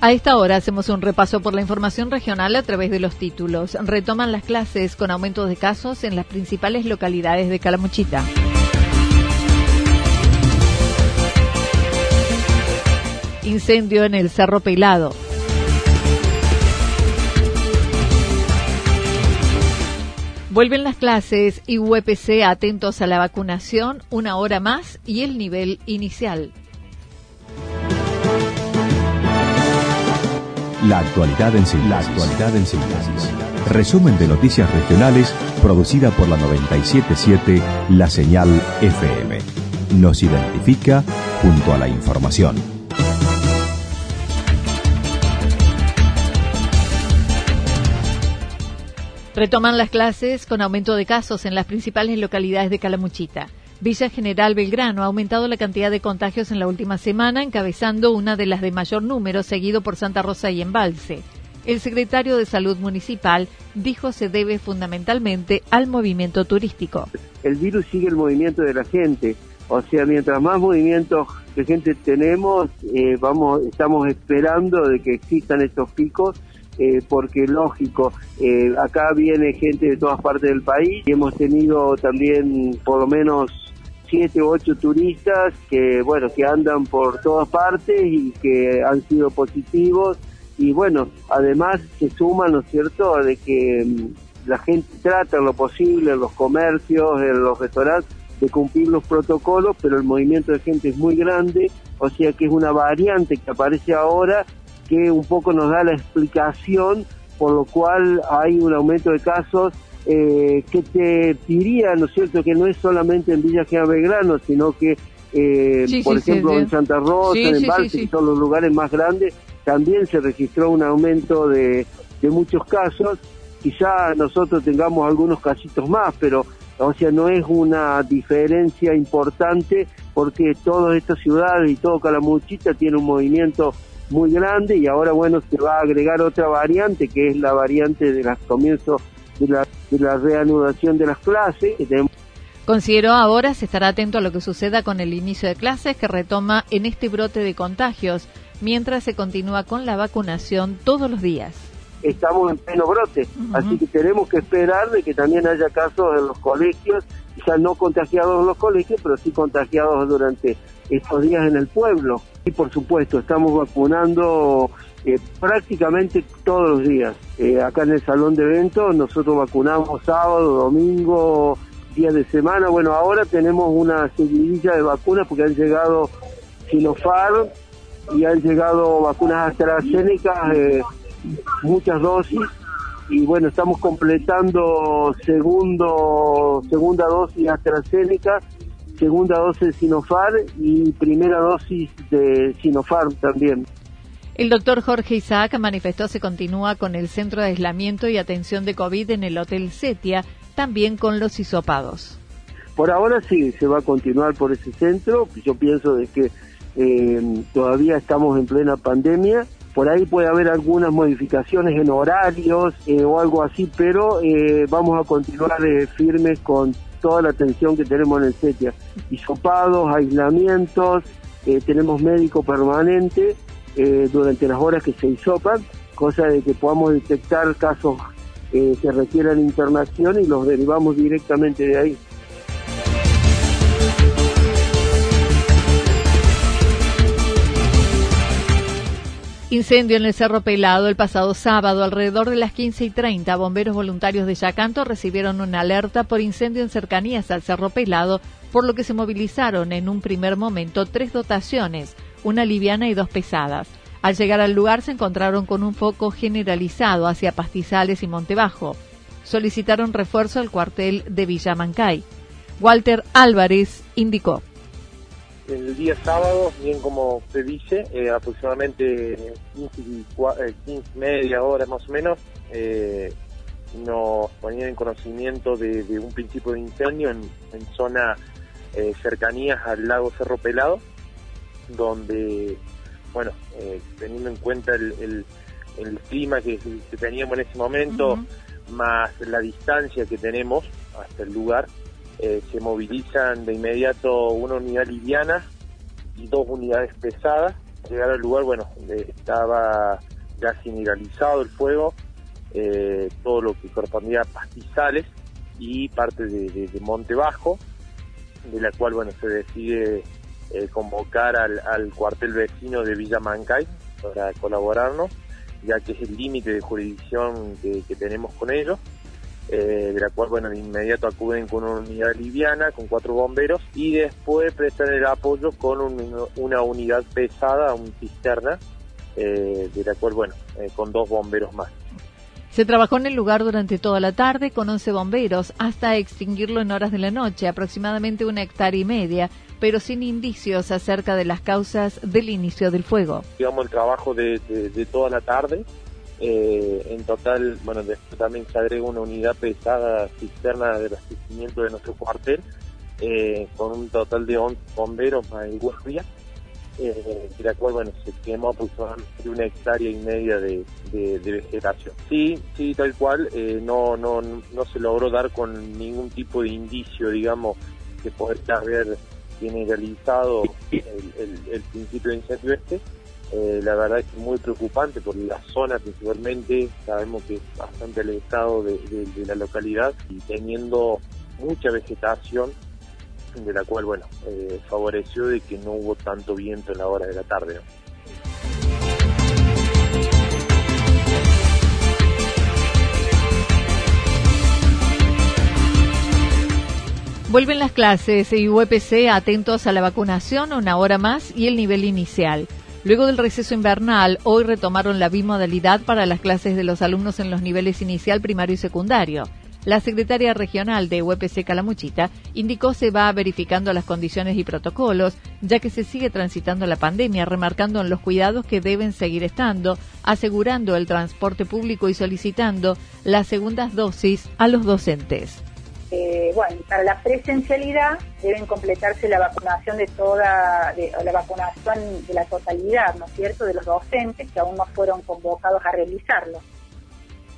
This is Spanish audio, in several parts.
A esta hora hacemos un repaso por la información regional a través de los títulos. Retoman las clases con aumentos de casos en las principales localidades de Calamuchita. Incendio en el Cerro Pelado. Vuelven las clases y UPC atentos a la vacunación una hora más y el nivel inicial. La actualidad en síntesis. Resumen de noticias regionales producida por la 977 La Señal FM. Nos identifica junto a la información. Retoman las clases con aumento de casos en las principales localidades de Calamuchita. Villa General Belgrano ha aumentado la cantidad de contagios en la última semana, encabezando una de las de mayor número, seguido por Santa Rosa y Embalse. El secretario de Salud Municipal dijo se debe fundamentalmente al movimiento turístico. El virus sigue el movimiento de la gente, o sea, mientras más movimientos de gente tenemos, eh, vamos, estamos esperando de que existan estos picos eh, porque lógico, eh, acá viene gente de todas partes del país y hemos tenido también por lo menos siete u ocho turistas que, bueno, que andan por todas partes y que han sido positivos y bueno, además se suma, ¿no es cierto?, de que mm, la gente trata lo posible en los comercios, en los restaurantes, de cumplir los protocolos, pero el movimiento de gente es muy grande, o sea que es una variante que aparece ahora que un poco nos da la explicación por lo cual hay un aumento de casos eh, que te diría, ¿no es cierto?, que no es solamente en Villa General Belgrano, sino que, eh, por ejemplo, en Santa Rosa, en Balse, que son los lugares más grandes, también se registró un aumento de, de muchos casos. Quizá nosotros tengamos algunos casitos más, pero, o sea, no es una diferencia importante porque todas estas ciudades y todo Calamuchita tiene un movimiento muy grande y ahora bueno se va a agregar otra variante que es la variante de los comienzos de la, de la reanudación de las clases Considero ahora se estará atento a lo que suceda con el inicio de clases que retoma en este brote de contagios, mientras se continúa con la vacunación todos los días. Estamos en pleno brote, así que tenemos que esperar de que también haya casos en los colegios, ya no contagiados en los colegios, pero sí contagiados durante estos días en el pueblo. Y por supuesto, estamos vacunando eh, prácticamente todos los días. Eh, acá en el salón de eventos nosotros vacunamos sábado, domingo, días de semana. Bueno, ahora tenemos una seguidilla de vacunas porque han llegado Sinopharm y han llegado vacunas AstraZeneca, eh, muchas dosis. Y bueno, estamos completando segundo segunda dosis AstraZeneca segunda dosis de Sinopharm y primera dosis de Sinopharm también. El doctor Jorge Isaac manifestó se continúa con el centro de aislamiento y atención de COVID en el Hotel Setia, también con los hisopados. Por ahora sí, se va a continuar por ese centro. Yo pienso de que eh, todavía estamos en plena pandemia. Por ahí puede haber algunas modificaciones en horarios eh, o algo así, pero eh, vamos a continuar firmes con toda la atención que tenemos en el CETIA. Hisopados, aislamientos, eh, tenemos médico permanente eh, durante las horas que se hisopan, cosa de que podamos detectar casos eh, que requieran internación y los derivamos directamente de ahí. Incendio en el Cerro Pelado el pasado sábado, alrededor de las 15 y 30, bomberos voluntarios de Yacanto recibieron una alerta por incendio en cercanías al Cerro Pelado, por lo que se movilizaron en un primer momento tres dotaciones, una liviana y dos pesadas. Al llegar al lugar se encontraron con un foco generalizado hacia Pastizales y Montebajo. Solicitaron refuerzo al cuartel de Villamancay. Walter Álvarez indicó el día sábado, bien como se dice, eh, aproximadamente 15, eh, media hora más o menos, eh, nos ponían en conocimiento de, un principio de incendio en, zona cercanías al lago Cerro Pelado, donde, bueno, teniendo en cuenta el, clima que, teníamos en ese momento, más la distancia que tenemos hasta el lugar, eh, se movilizan de inmediato una unidad liviana y dos unidades pesadas. Llegar al lugar, bueno, estaba ya generalizado el fuego, eh, todo lo que correspondía a pastizales y parte de, Monte Bajo, de la cual, bueno, se decide eh, convocar al, cuartel vecino de Villa Mancay para colaborarnos, ya que es el límite de jurisdicción que tenemos con ellos. Eh, de la cual, bueno, de inmediato acuden con una unidad liviana, con cuatro bomberos, y después prestan el apoyo con una unidad pesada, un cisterna, eh, de la cual, bueno, eh, con dos bomberos más. Se trabajó en el lugar durante toda la tarde con 11 bomberos hasta extinguirlo en horas de la noche, aproximadamente una hectárea y media, pero sin indicios acerca de las causas del inicio del fuego. Digamos el trabajo de toda la tarde, eh, en total, bueno, después también se agrega una unidad pesada cisterna de abastecimiento de nuestro cuartel, eh, con un total de 11 bomberos más el guardia, eh, de la cual, bueno, se quemó aproximadamente una hectárea y media de, vegetación. Sí, sí, tal cual, no, no, no se logró dar con ningún tipo de indicio, digamos, que poder haber generalizado el, el principio de incendio este, eh, la verdad es muy preocupante por la zona principalmente, sabemos que es bastante alejado de, de, la localidad y teniendo mucha vegetación de la cual, bueno, eh, favoreció de que no hubo tanto viento en la hora de la tarde. Vuelven las clases y UPC atentos a la vacunación una hora más y el nivel inicial. Luego del receso invernal, hoy retomaron la bimodalidad para las clases de los alumnos en los niveles inicial, primario y secundario. La secretaria regional de UPC Calamuchita indicó se va verificando las condiciones y protocolos, ya que se sigue transitando la pandemia, remarcando en los cuidados que deben seguir estando, asegurando el transporte público y solicitando las segundas dosis a los docentes. Eh, bueno, para la presencialidad deben completarse la vacunación de toda, la vacunación de la totalidad, ¿no es cierto?, de los docentes que aún no fueron convocados a realizarlo.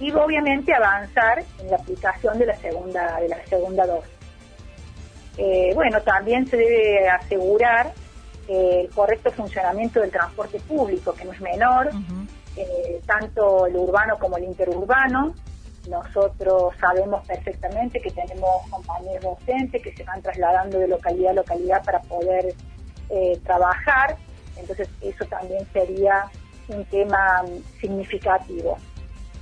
Y obviamente avanzar en la aplicación de la segunda, de la segunda dosis. Eh, bueno, también se debe asegurar el correcto funcionamiento del transporte público, que no es menor, eh, tanto el urbano como el interurbano, nosotros sabemos perfectamente que tenemos compañeros docentes que se van trasladando de localidad a localidad para poder eh, trabajar, entonces eso también sería un tema significativo.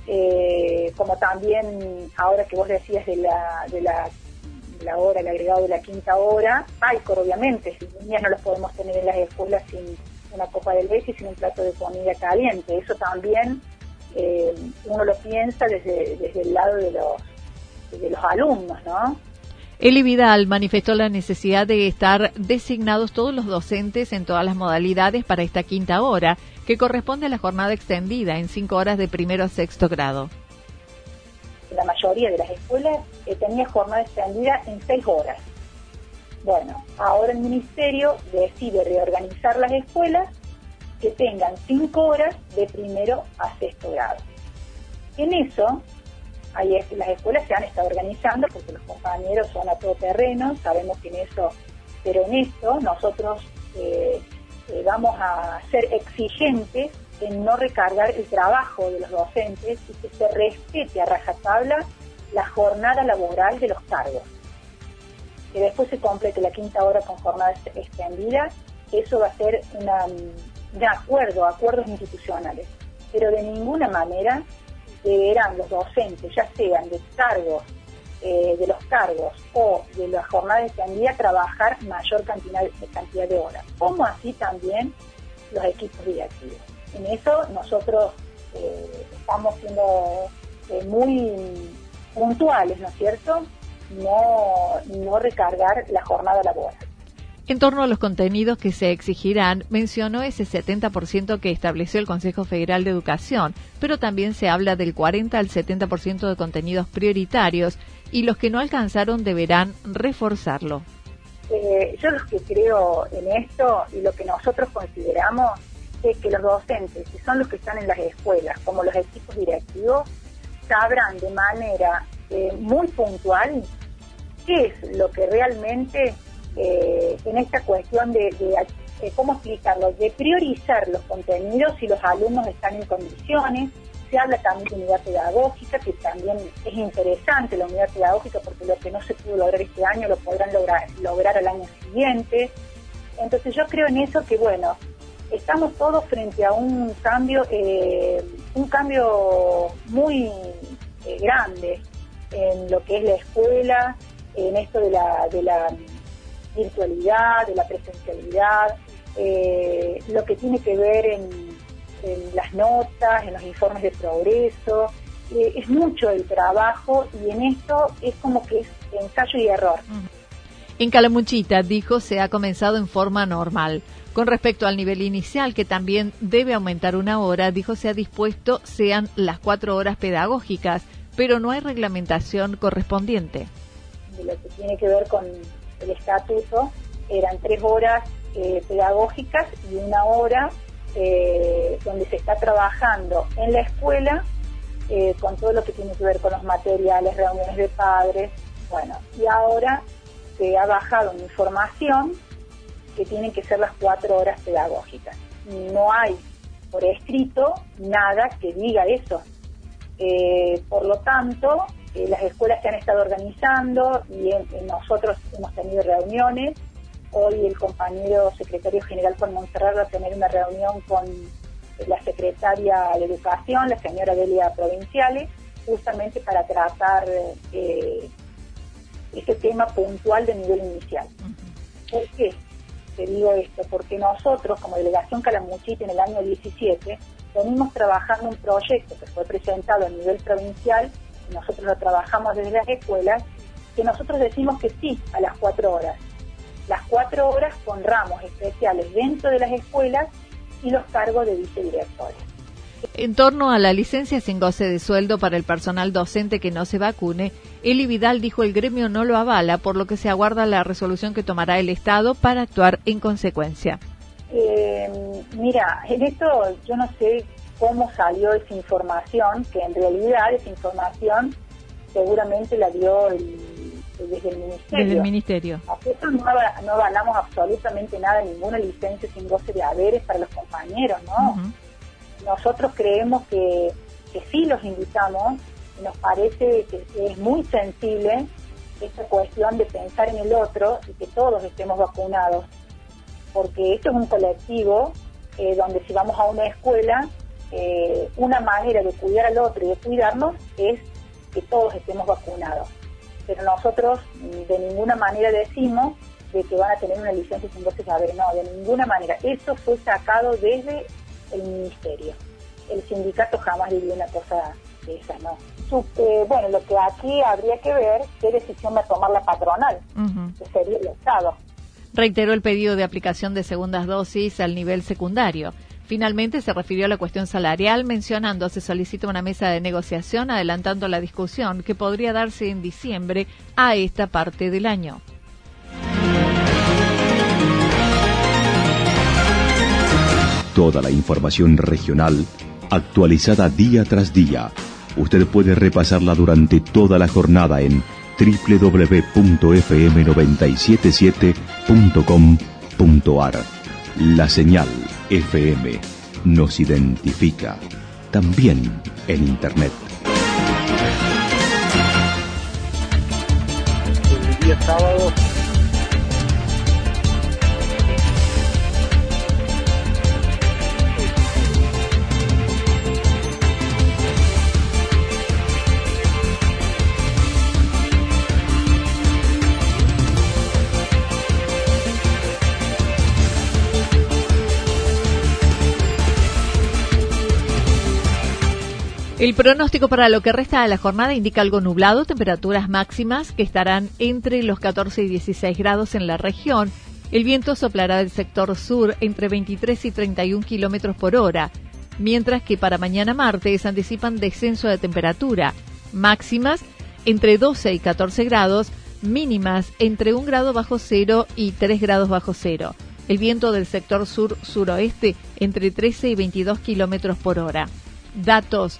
Eh, como también ahora que vos decías de la, de la, hora, el agregado de la quinta hora, Paycor obviamente, si niñas no los podemos tener en las escuelas sin una copa de leche y sin un plato de comida caliente, eso también eh, uno lo piensa desde, desde el lado de los, de los alumnos, ¿no? Eli Vidal manifestó la necesidad de estar designados todos los docentes en todas las modalidades para esta quinta hora, que corresponde a la jornada extendida en cinco horas de primero a sexto grado. La mayoría de las escuelas eh, tenía jornada extendida en seis horas. Bueno, ahora el ministerio decide reorganizar las escuelas que tengan cinco horas de primero a sexto grado. En eso, ahí es, las escuelas se han estado organizando porque los compañeros son a todo terreno, sabemos que en eso, pero en esto nosotros eh, eh, vamos a ser exigentes en no recargar el trabajo de los docentes y que se respete a rajatabla la jornada laboral de los cargos. Que después se complete la quinta hora con jornada extendida, eso va a ser una de acuerdo a acuerdos institucionales, pero de ninguna manera deberán los docentes, ya sean de cargos, eh, de los cargos o de la jornada extendida, trabajar mayor cantidad, cantidad de horas, como así también los equipos directivos. En eso nosotros eh, estamos siendo eh, muy puntuales, ¿no es cierto? No, no recargar la jornada laboral. En torno a los contenidos que se exigirán, mencionó ese 70% que estableció el Consejo Federal de Educación, pero también se habla del 40 al 70% de contenidos prioritarios y los que no alcanzaron deberán reforzarlo. Eh, yo lo que creo en esto y lo que nosotros consideramos es que los docentes, que son los que están en las escuelas, como los equipos directivos, sabrán de manera eh, muy puntual qué es lo que realmente eh, en esta cuestión de, eh, ¿cómo explicarlo?, de priorizar los contenidos si los alumnos están en condiciones. Se habla también de unidad pedagógica, que también es interesante la unidad pedagógica porque lo que no se pudo lograr este año lo podrán lograr, lograr al año siguiente. Entonces yo creo en eso que, bueno, estamos todos frente a un cambio, eh, un cambio muy grande en lo que es la escuela, en esto de la, de la virtualidad, de la presencialidad, eh, lo que tiene que ver en, las notas, en los informes de progreso. Eh, es mucho el trabajo y en esto es como que es ensayo y error. En Calamuchita, dijo, se ha comenzado en forma normal. Con respecto al nivel inicial, que también debe aumentar una hora, dijo se ha dispuesto sean las cuatro horas pedagógicas, pero no hay reglamentación correspondiente. De lo que tiene que ver con el estatuto eran tres horas eh, pedagógicas y una hora eh, donde se está trabajando en la escuela eh, con todo lo que tiene que ver con los materiales, reuniones de padres, bueno, y ahora se ha bajado una información que tienen que ser las cuatro horas pedagógicas. No hay por escrito nada que diga eso. por lo tanto, eh, las escuelas se han estado organizando y nosotros hemos tenido reuniones. Hoy el compañero secretario general Juan Montserrat va a tener una reunión con la secretaria de Educación, la señora Delia Provinciales, justamente para tratar eh, este tema puntual de nivel inicial. ¿Por qué te digo esto? Porque nosotros, como Delegación Calamuchita en el año 17, venimos trabajando un proyecto que fue presentado a nivel provincial nosotros lo trabajamos desde las escuelas, que nosotros decimos que sí a las cuatro horas. Las cuatro horas con ramos especiales dentro de las escuelas y los cargos de vicedirectores. En torno a la licencia sin goce de sueldo para el personal docente que no se vacune, Eli Vidal dijo el gremio no lo avala, por lo que se aguarda la resolución que tomará el Estado para actuar en consecuencia. Eh, mira, en esto yo no sé cómo salió esa información, que en realidad esa información seguramente la dio desde el Ministerio. Desde el Ministerio. Nosotros no, no avalamos absolutamente nada, ninguna licencia sin goce de haberes para los compañeros, ¿no? Nosotros creemos que, que sí los invitamos, nos parece que es muy sensible esta cuestión de pensar en el otro y que todos estemos vacunados, porque esto es un colectivo eh, donde si vamos a una escuela eh, una manera de cuidar al otro y de cuidarnos es que todos estemos vacunados. Pero nosotros de ninguna manera decimos de que van a tener una licencia sin goce saber, no, de ninguna manera. Eso fue sacado desde el ministerio. El sindicato jamás diría una cosa de esa, no. Eh, bueno, lo que aquí habría que ver qué decisión va a tomar la patronal, que sería el Estado. Reiteró el pedido de aplicación de segundas dosis al nivel secundario. Finalmente se refirió a la cuestión salarial, mencionando se solicita una mesa de negociación, adelantando la discusión que podría darse en diciembre a esta parte del año. Toda la información regional actualizada día tras día. Usted puede repasarla durante toda la jornada en www.fm977.com.ar. La señal FM nos identifica también en Internet. El pronóstico para lo que resta de la jornada indica algo nublado, temperaturas máximas que estarán entre los 14 y 16 grados en la región. El viento soplará del sector sur entre 23 y 31 kilómetros por hora, mientras que para mañana martes anticipan descenso de temperatura, máximas entre 12 y 14 grados, mínimas entre 1 grado bajo cero y 3 grados bajo cero. El viento del sector sur-suroeste entre 13 y 22 kilómetros por hora. Datos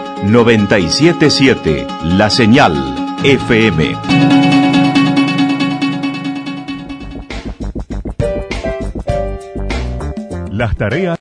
977 La Señal FM. Las tareas